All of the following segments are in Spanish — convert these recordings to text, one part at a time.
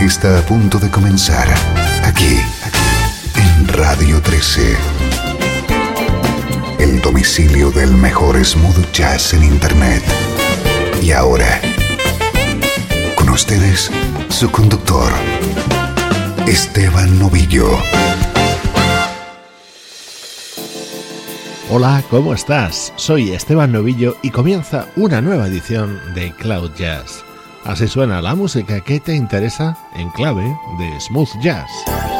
Está a punto de comenzar aquí, en Radio 13. El domicilio del mejor smooth jazz en Internet. Y ahora, con ustedes, su conductor, Esteban Novillo. Hola, ¿cómo estás? Soy Esteban Novillo y comienza una nueva edición de Cloud Jazz. Así suena la música que te interesa en clave de smooth jazz.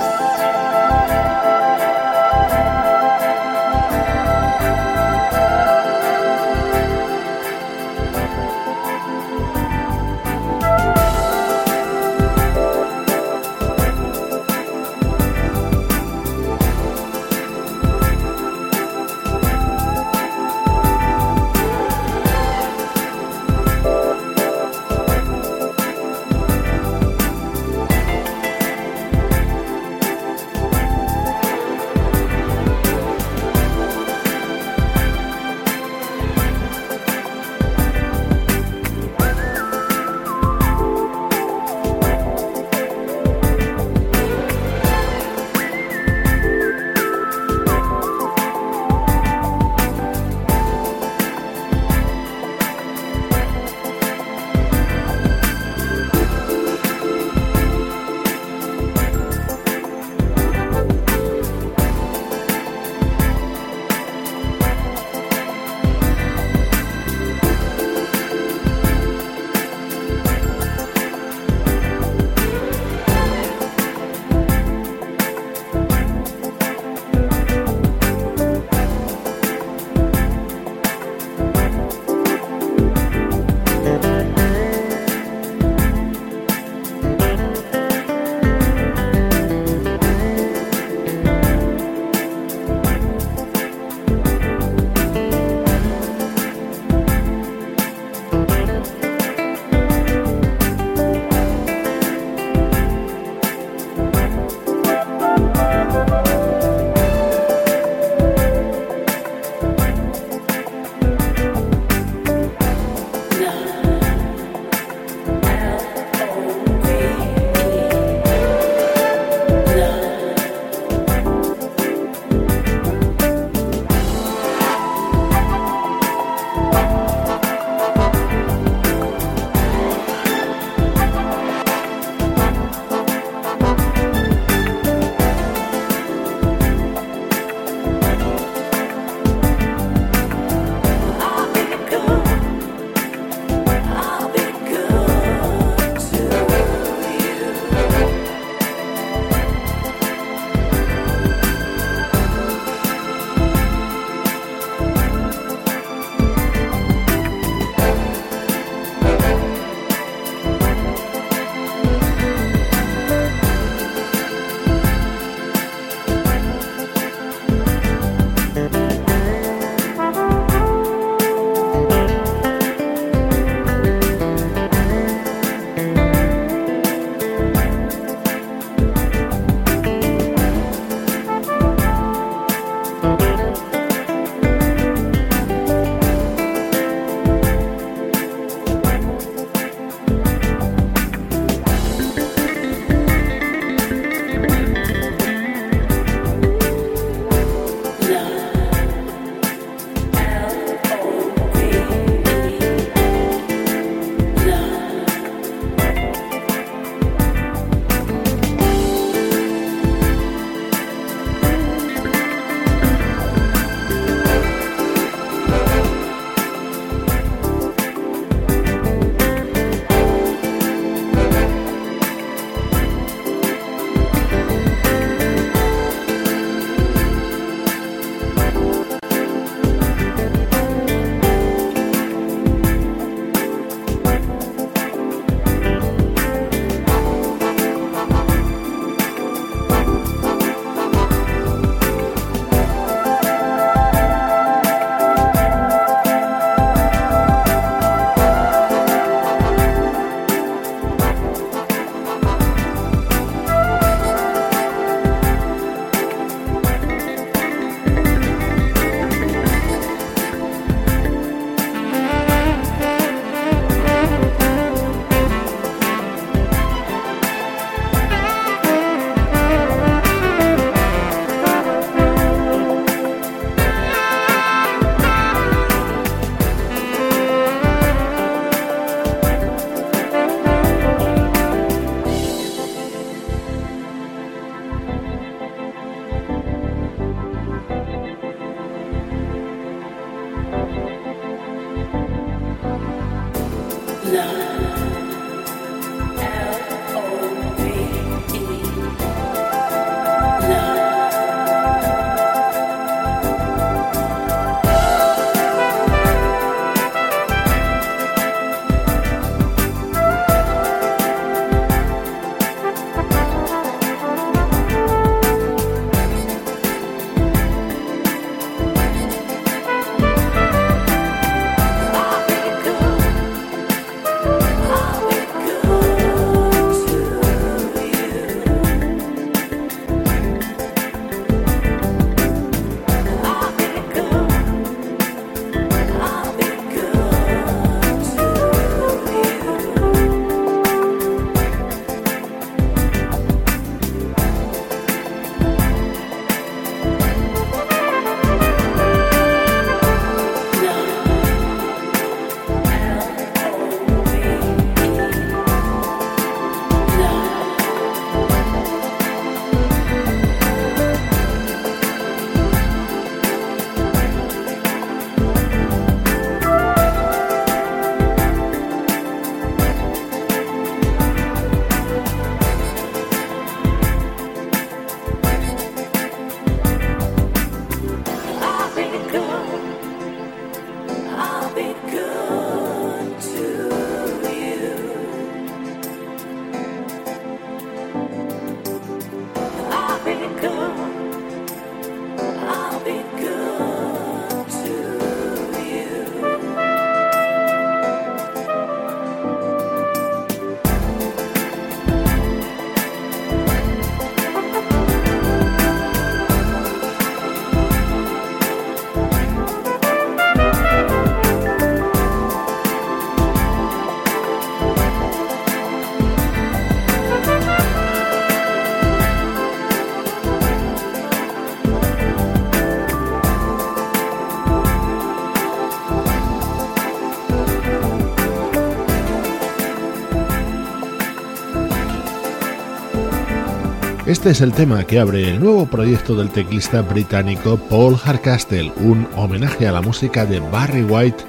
Este es el tema que abre el nuevo proyecto del teclista británico Paul Hardcastle, un homenaje a la música de Barry White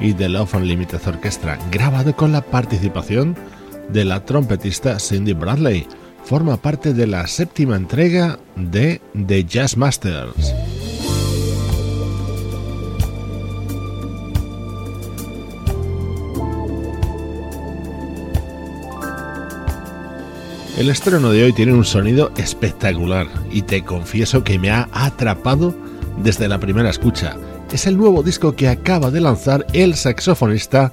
y The Love Unlimited Orchestra, grabado con la participación de la trompetista Cindy Bradley. Forma parte de la séptima entrega de The Jazz Masters. El estreno de hoy tiene un sonido espectacular y te confieso que me ha atrapado desde la primera escucha. Es el nuevo disco que acaba de lanzar el saxofonista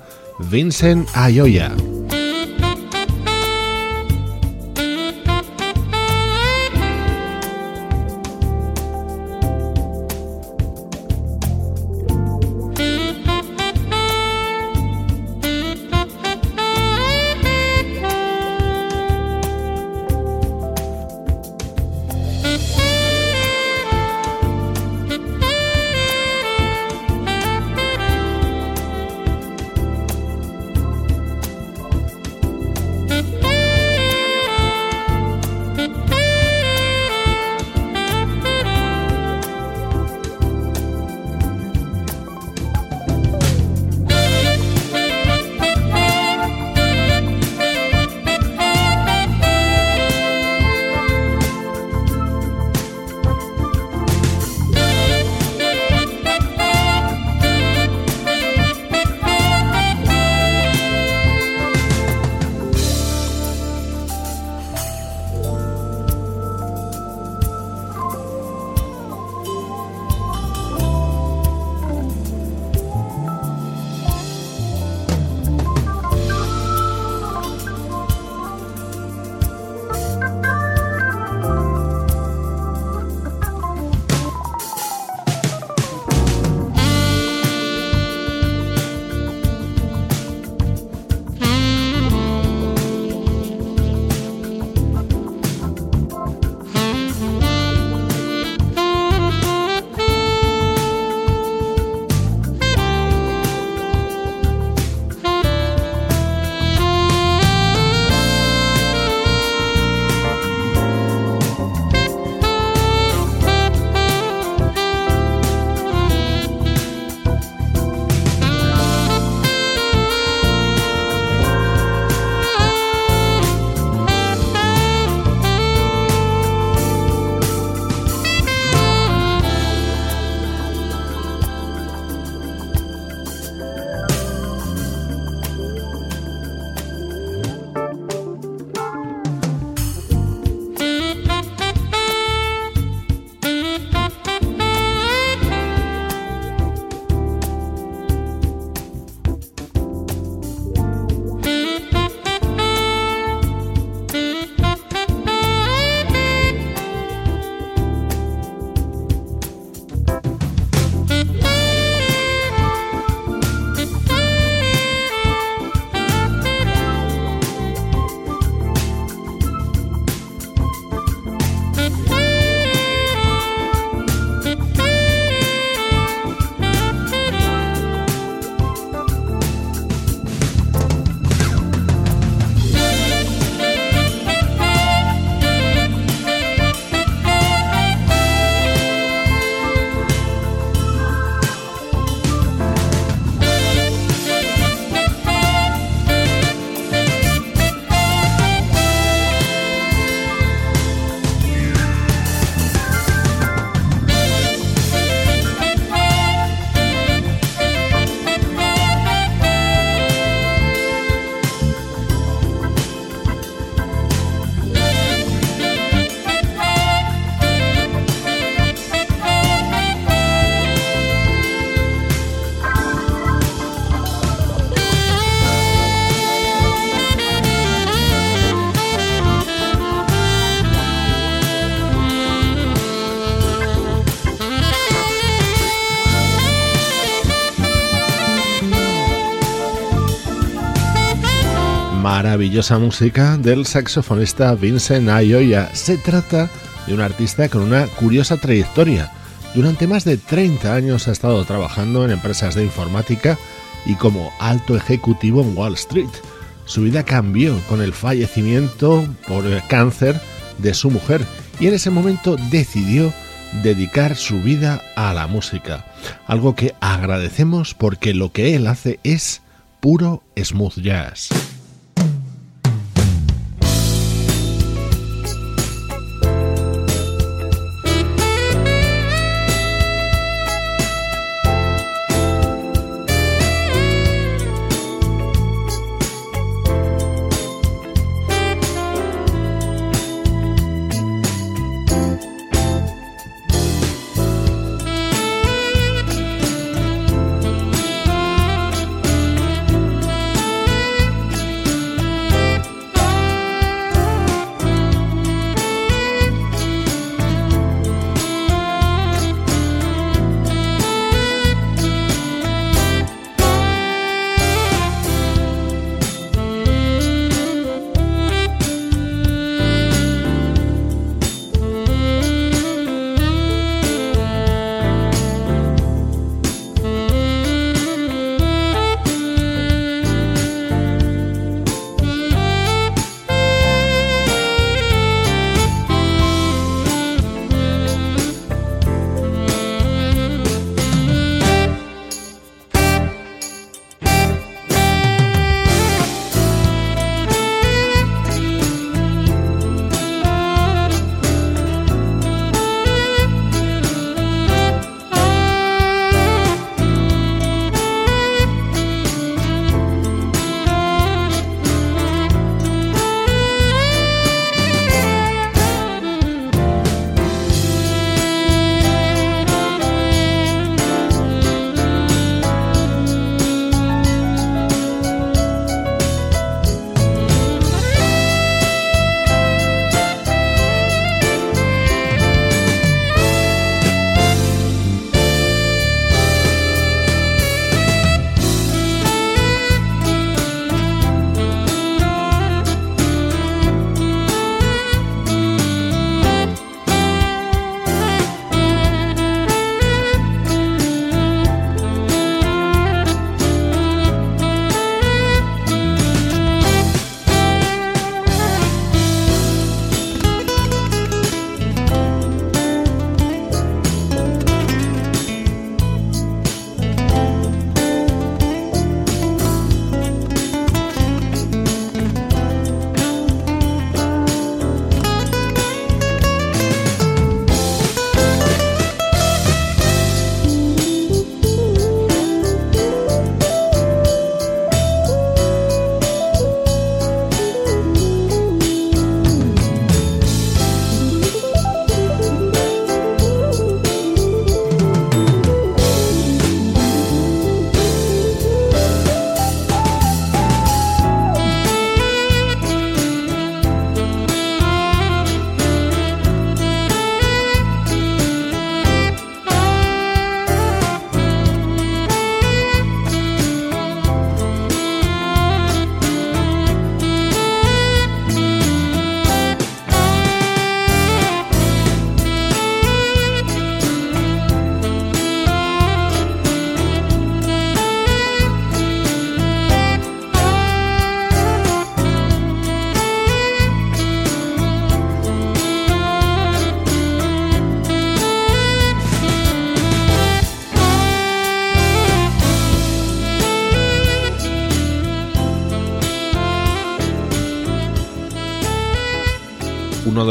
Vincent Ayoya. Maravillosa música del saxofonista Vincent Ayoya. Se trata de un artista con una curiosa trayectoria. Durante más de 30 años ha estado trabajando en empresas de informática y como alto ejecutivo en Wall Street. Su vida cambió con el fallecimiento por cáncer de su mujer y en ese momento decidió dedicar su vida a la música, algo que agradecemos porque lo que él hace es puro smooth jazz.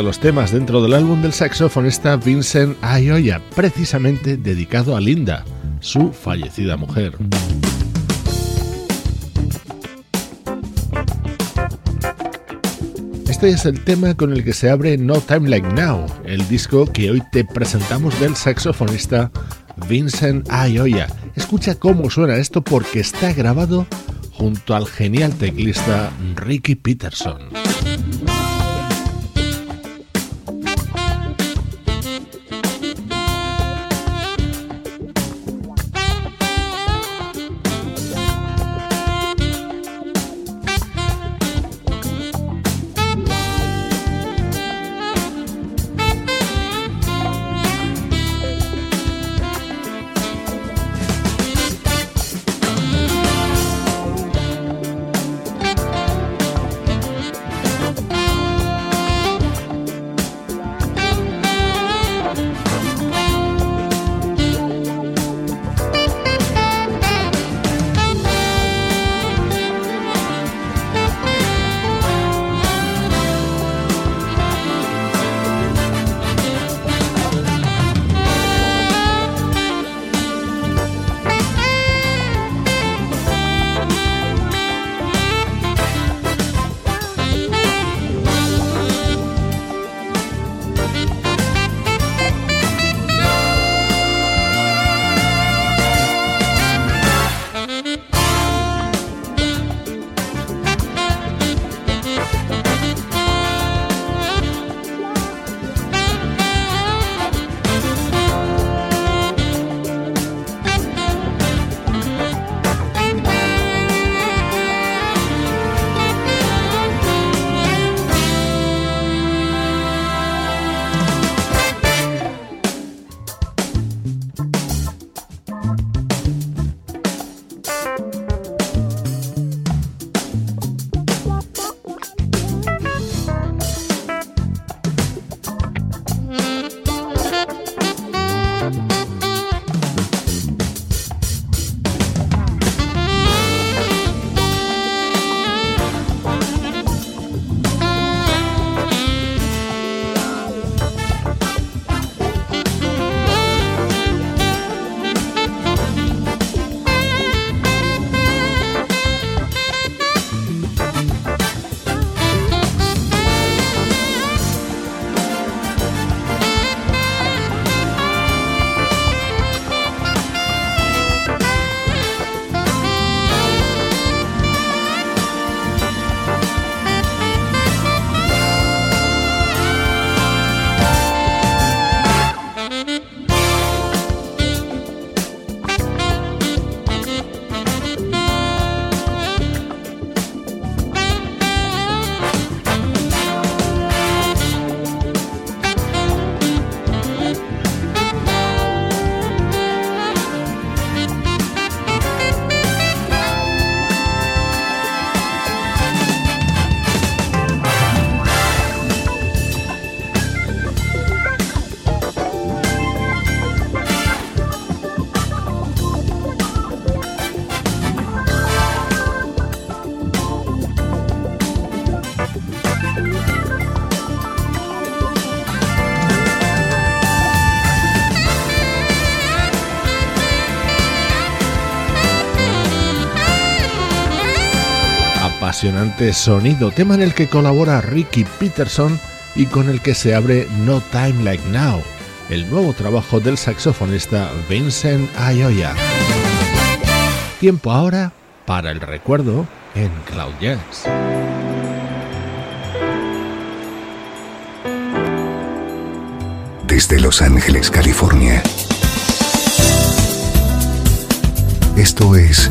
Los temas dentro del álbum del saxofonista Vincent Ayoya, precisamente dedicado a Linda, su fallecida mujer. Este es el tema con el que se abre No Time Like Now, el disco que hoy te presentamos del saxofonista Vincent Ayoya. Escucha cómo suena esto porque está grabado junto al genial teclista Ricky Peterson. Sonido, tema en el que colabora Ricky Peterson y con el que se abre No Time Like Now, el nuevo trabajo del saxofonista Vincent Ayoya. Tiempo ahora para el recuerdo en Cloud Jazz. Desde Los Ángeles, California. Esto es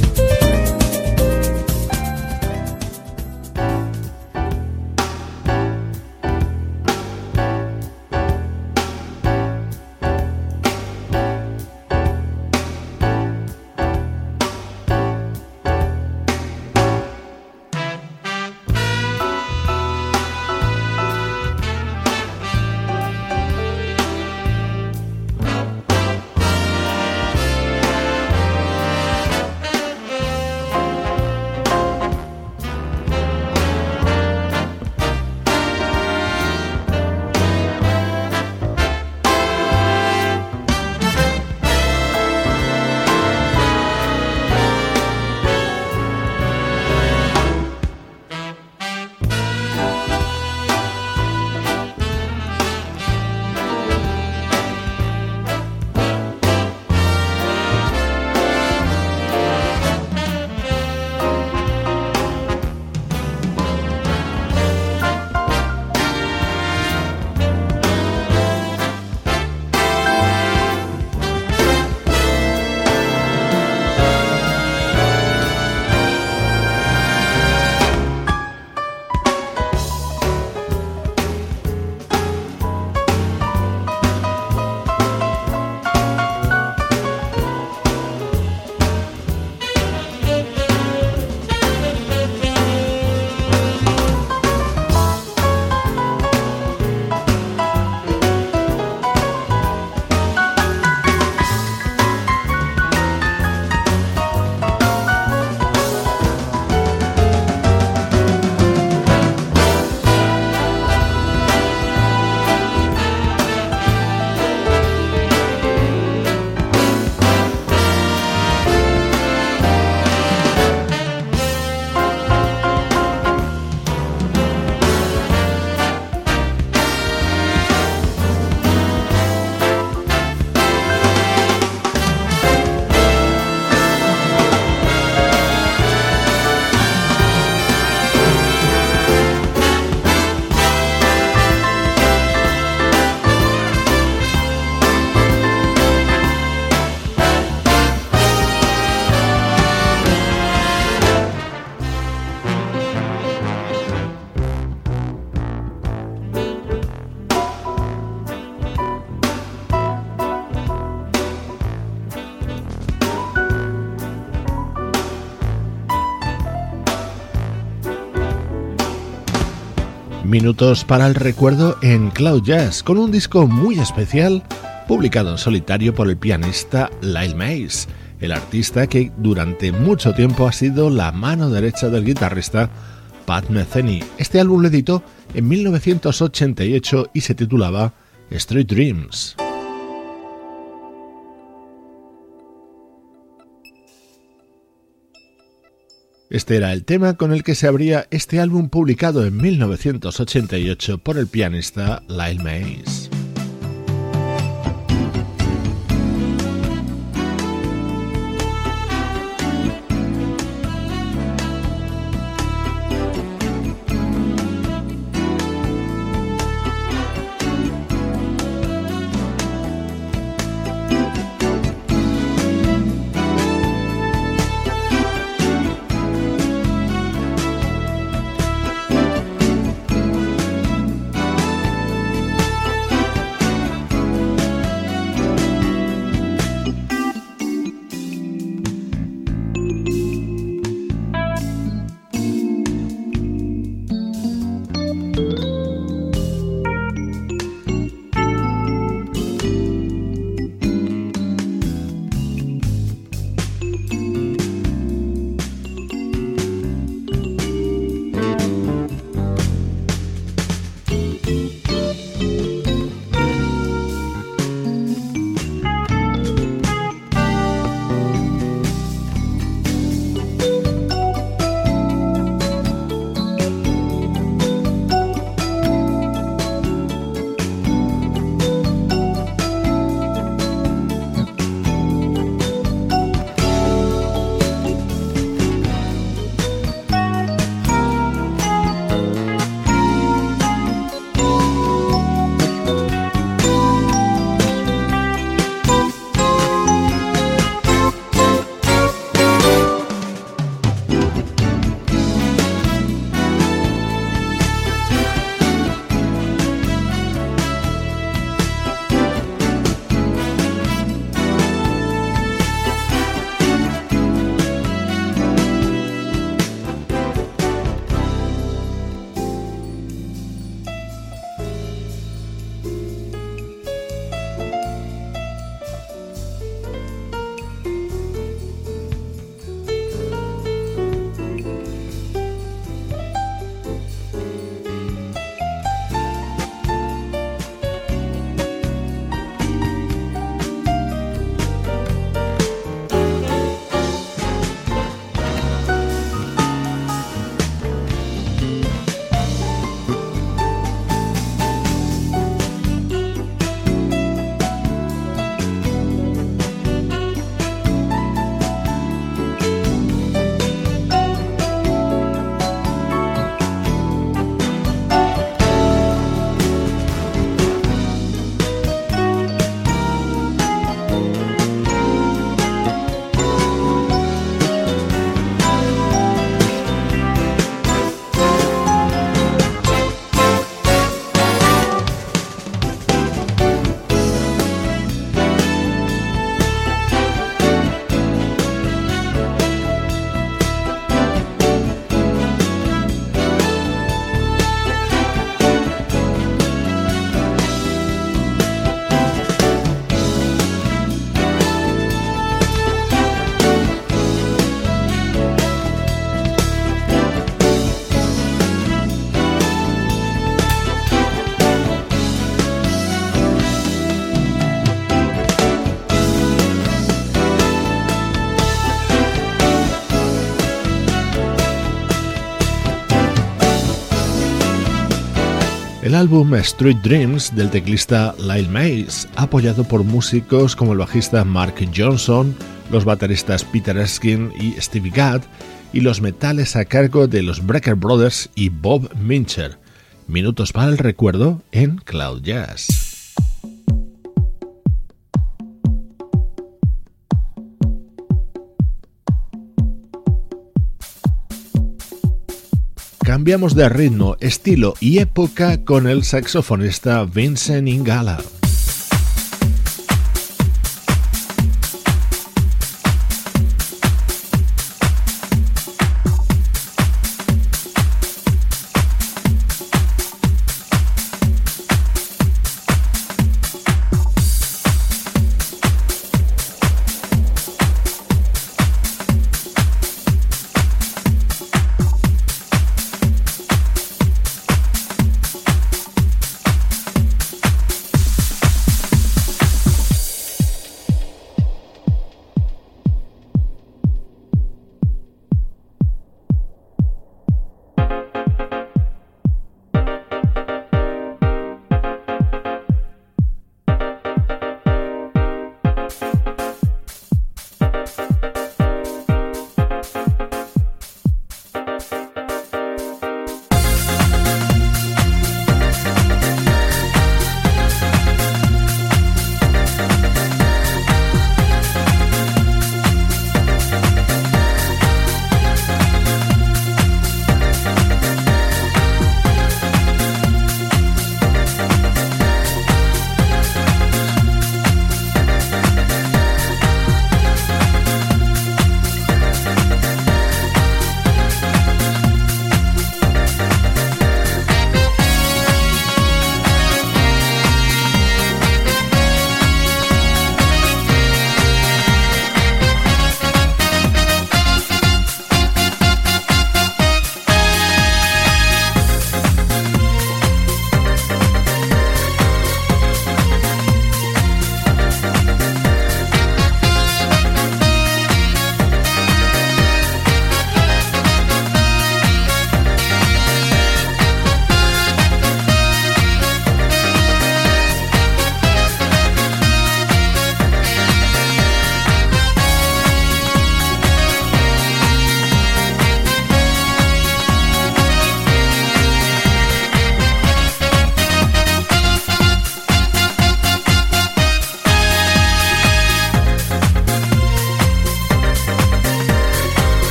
Minutos para el recuerdo en Cloud Jazz, con un disco muy especial publicado en solitario por el pianista Lyle Mays, el artista que durante mucho tiempo ha sido la mano derecha del guitarrista Pat Metheny. Este álbum lo editó en 1988 y se titulaba Street Dreams. Este era el tema con el que se abría este álbum publicado en 1988 por el pianista Lyle Mays. Álbum Street Dreams del teclista Lyle Mays, apoyado por músicos como el bajista Mark Johnson, los bateristas Peter Erskine y Stevie Gadd, y los metales a cargo de los Brecker Brothers y Bob Mincher. Minutos para el recuerdo en Cloud Jazz. Cambiamos de ritmo, estilo y época con el saxofonista Vincent Ingala.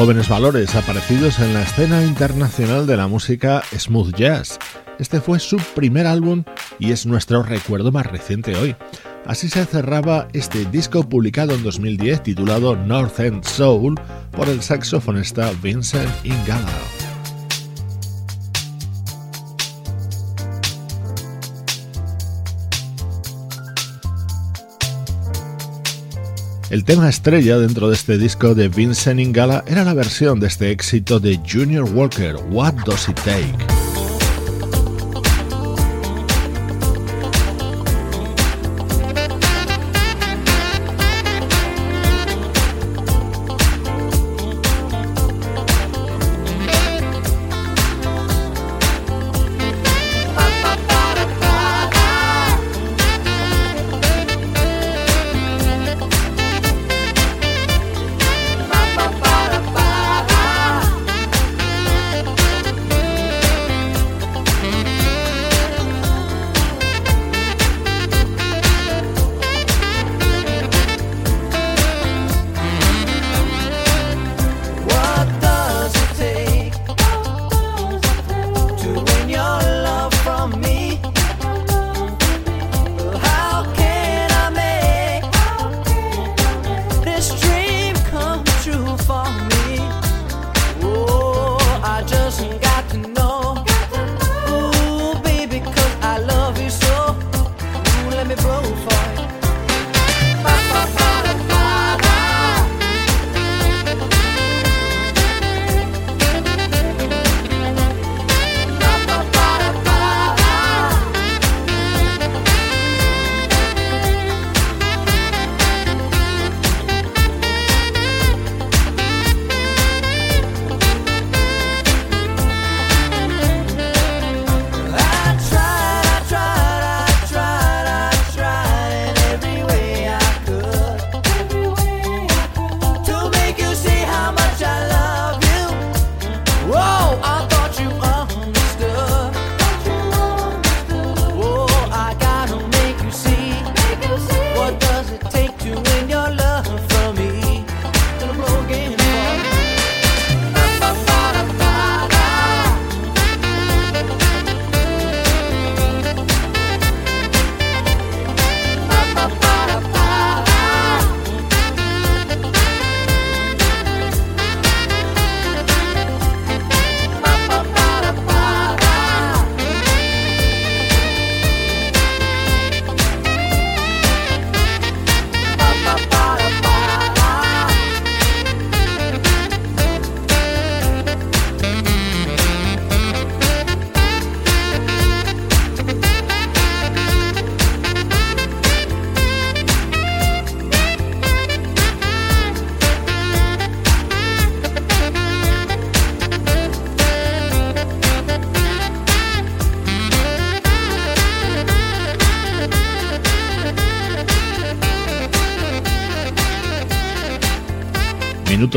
Jóvenes valores aparecidos en la escena internacional de la música smooth jazz. Este fue su primer álbum y es nuestro recuerdo más reciente hoy. Así se cerraba este disco publicado en 2010 titulado North End Soul por el saxofonista Vincent Ingala. El tema estrella dentro de este disco de Vincent Ingala era la versión de este éxito de Junior Walker, What Does It Take?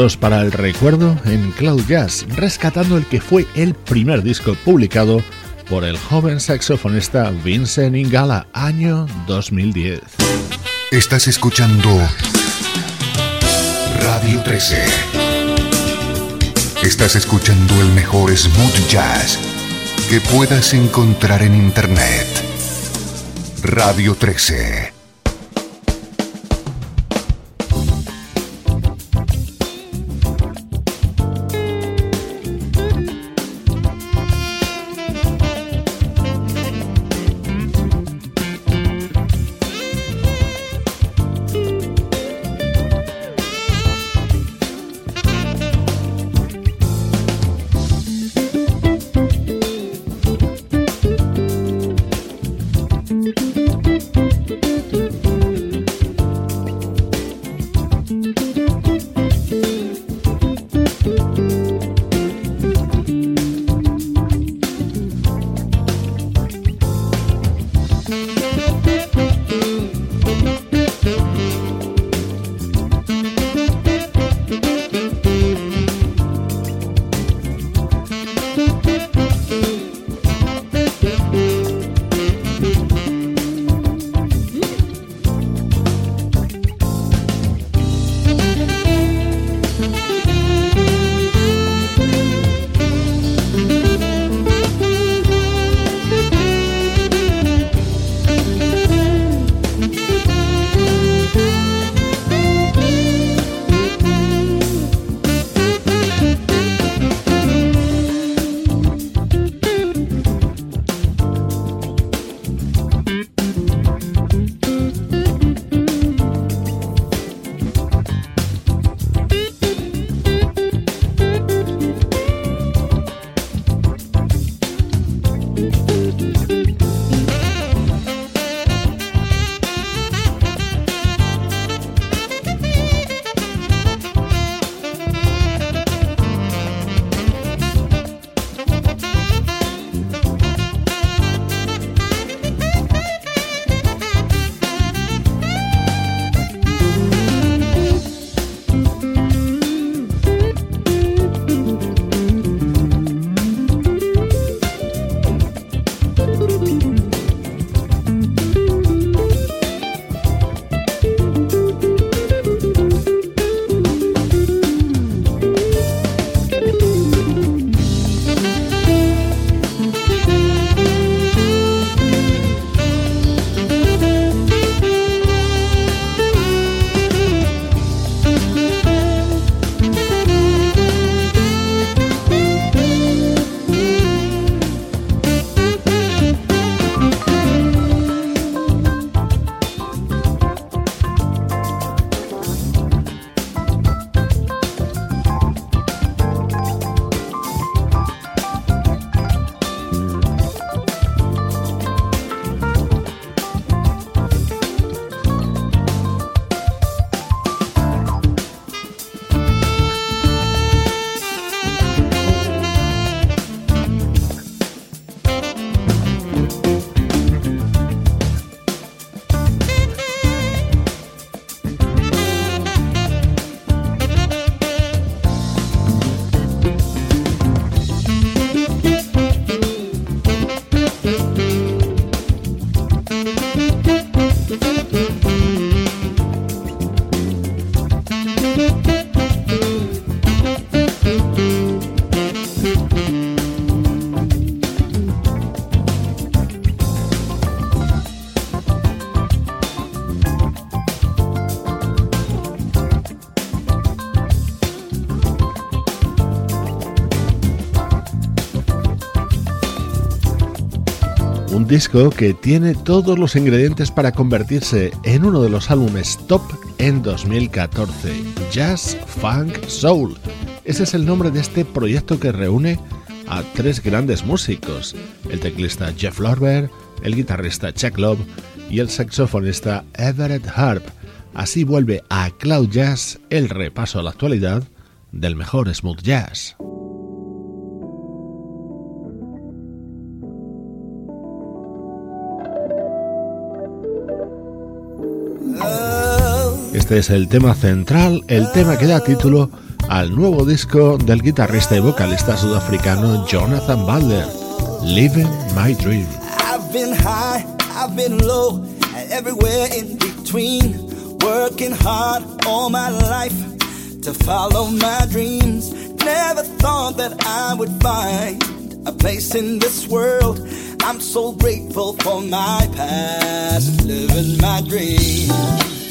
Para el recuerdo en Cloud Jazz, rescatando el que fue el primer disco publicado por el joven saxofonista Vincent Ingala, año 2010. Estás escuchando Radio 13. Estás escuchando el mejor smooth jazz que puedas encontrar en Internet. Radio 13. Disco que tiene todos los ingredientes para convertirse en uno de los álbumes top en 2014, Jazz Funk Soul. Ese es el nombre de este proyecto que reúne a tres grandes músicos, el teclista Jeff Lorber, el guitarrista Chuck Love y el saxofonista Everett Harp. Así vuelve a Cloud Jazz el repaso a la actualidad del mejor smooth jazz. Este es el tema central, el tema que da título al nuevo disco del guitarrista y vocalista sudafricano Jonathan Butler, Living My Dream. I've been high, I've been low, everywhere in between, working hard all my life to follow my dreams. Never thought that I would find a place in this world. I'm so grateful for my past, living my dream.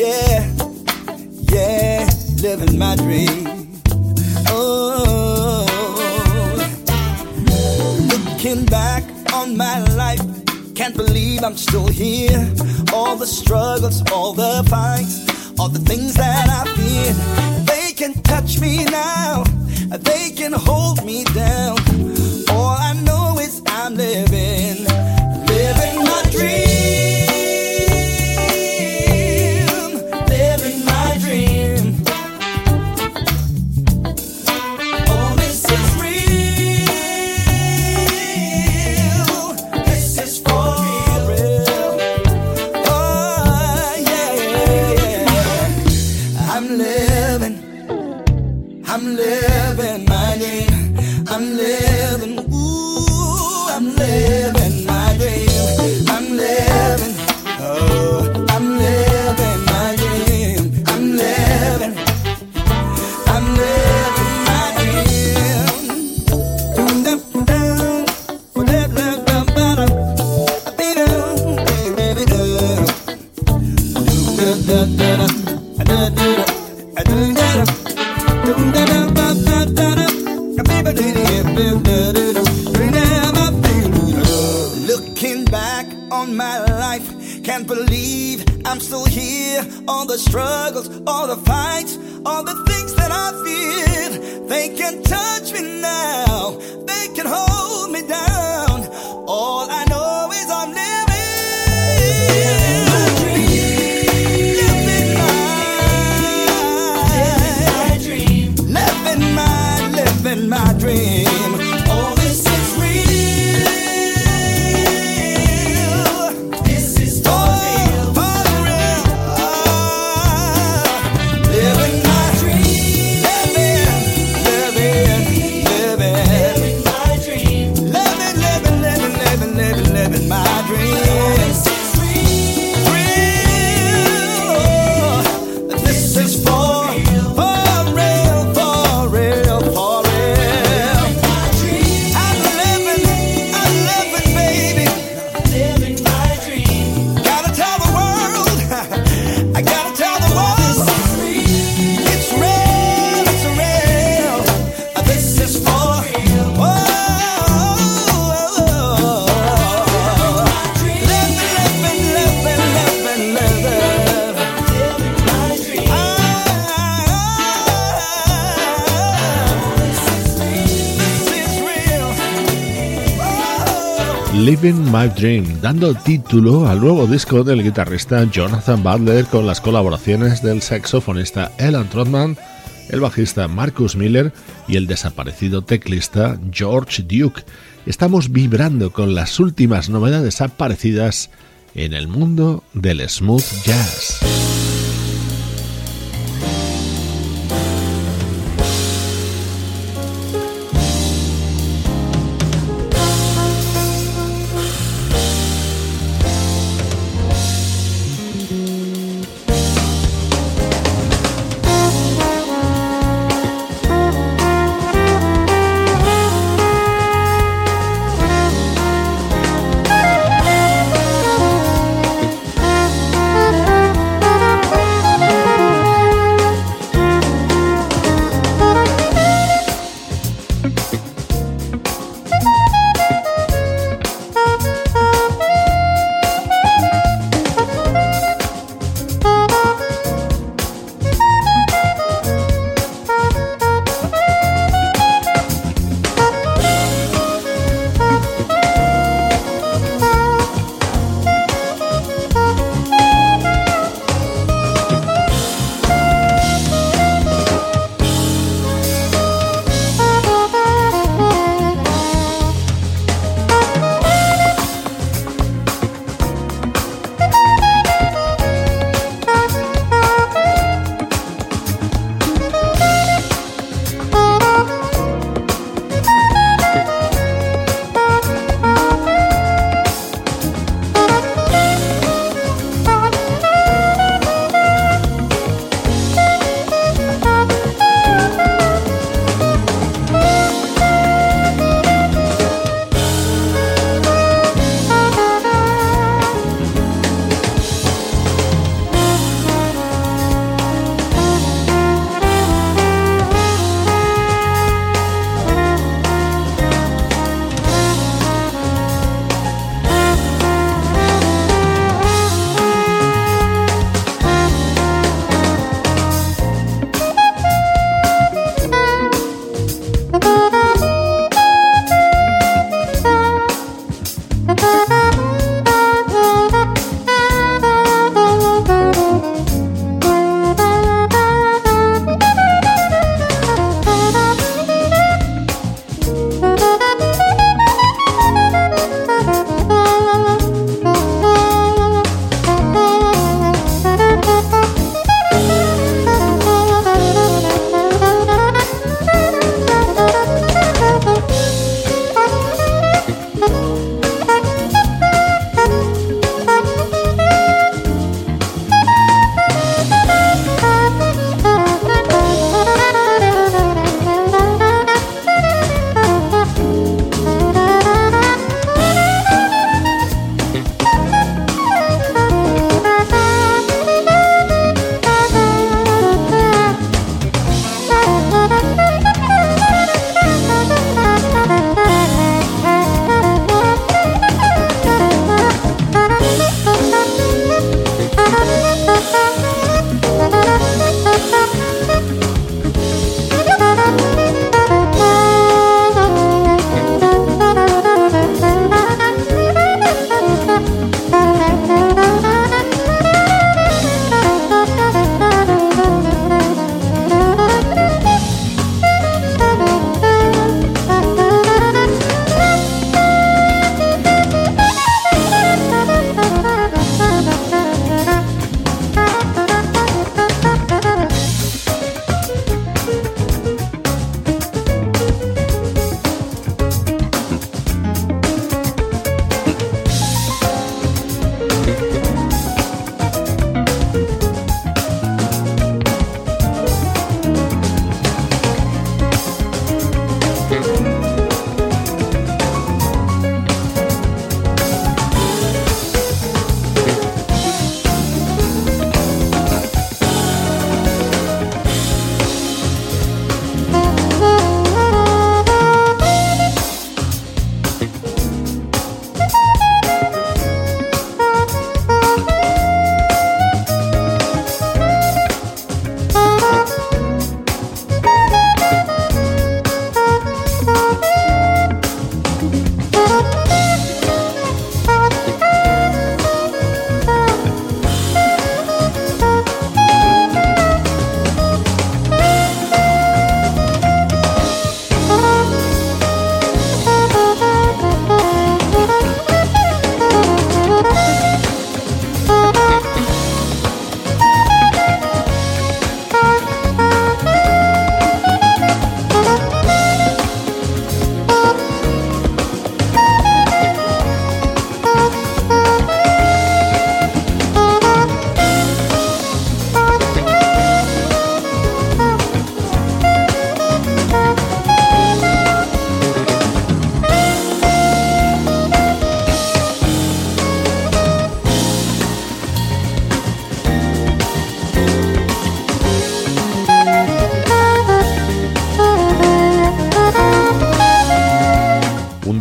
Yeah, yeah, living my dream. Oh, looking back on my life, can't believe I'm still here. All the struggles, all the fights, all the things that I feared, they can touch me now, they can hold me down. All I know is I'm living, living I'm still here. All the struggles, all the fights, all the things that I feared, they can touch me now. Living My Dream, dando título al nuevo disco del guitarrista Jonathan Butler con las colaboraciones del saxofonista Alan Trotman, el bajista Marcus Miller y el desaparecido teclista George Duke. Estamos vibrando con las últimas novedades aparecidas en el mundo del smooth jazz.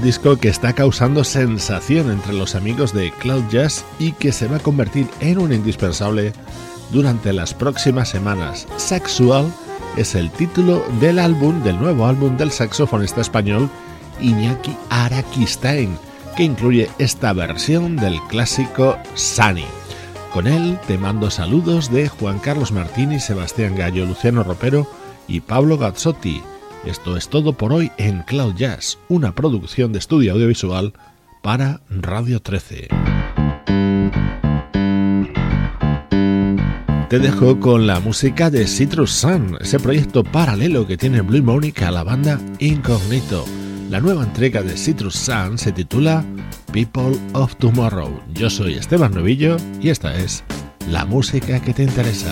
Disco que está causando sensación entre los amigos de Cloud Jazz y que se va a convertir en un indispensable durante las próximas semanas. Sexual es el título del álbum, del nuevo álbum del saxofonista español Iñaki Arakistain, que incluye esta versión del clásico Sunny. Con él te mando saludos de Juan Carlos Martini, Sebastián Gallo, Luciano Ropero y Pablo Gazzotti. Esto es todo por hoy en Cloud Jazz, una producción de estudio audiovisual para Radio 13. Te dejo con la música de Citrus Sun, ese proyecto paralelo que tiene Blue Monica a la banda Incognito. La nueva entrega de Citrus Sun se titula People of Tomorrow. Yo soy Esteban Novillo y esta es la música que te interesa.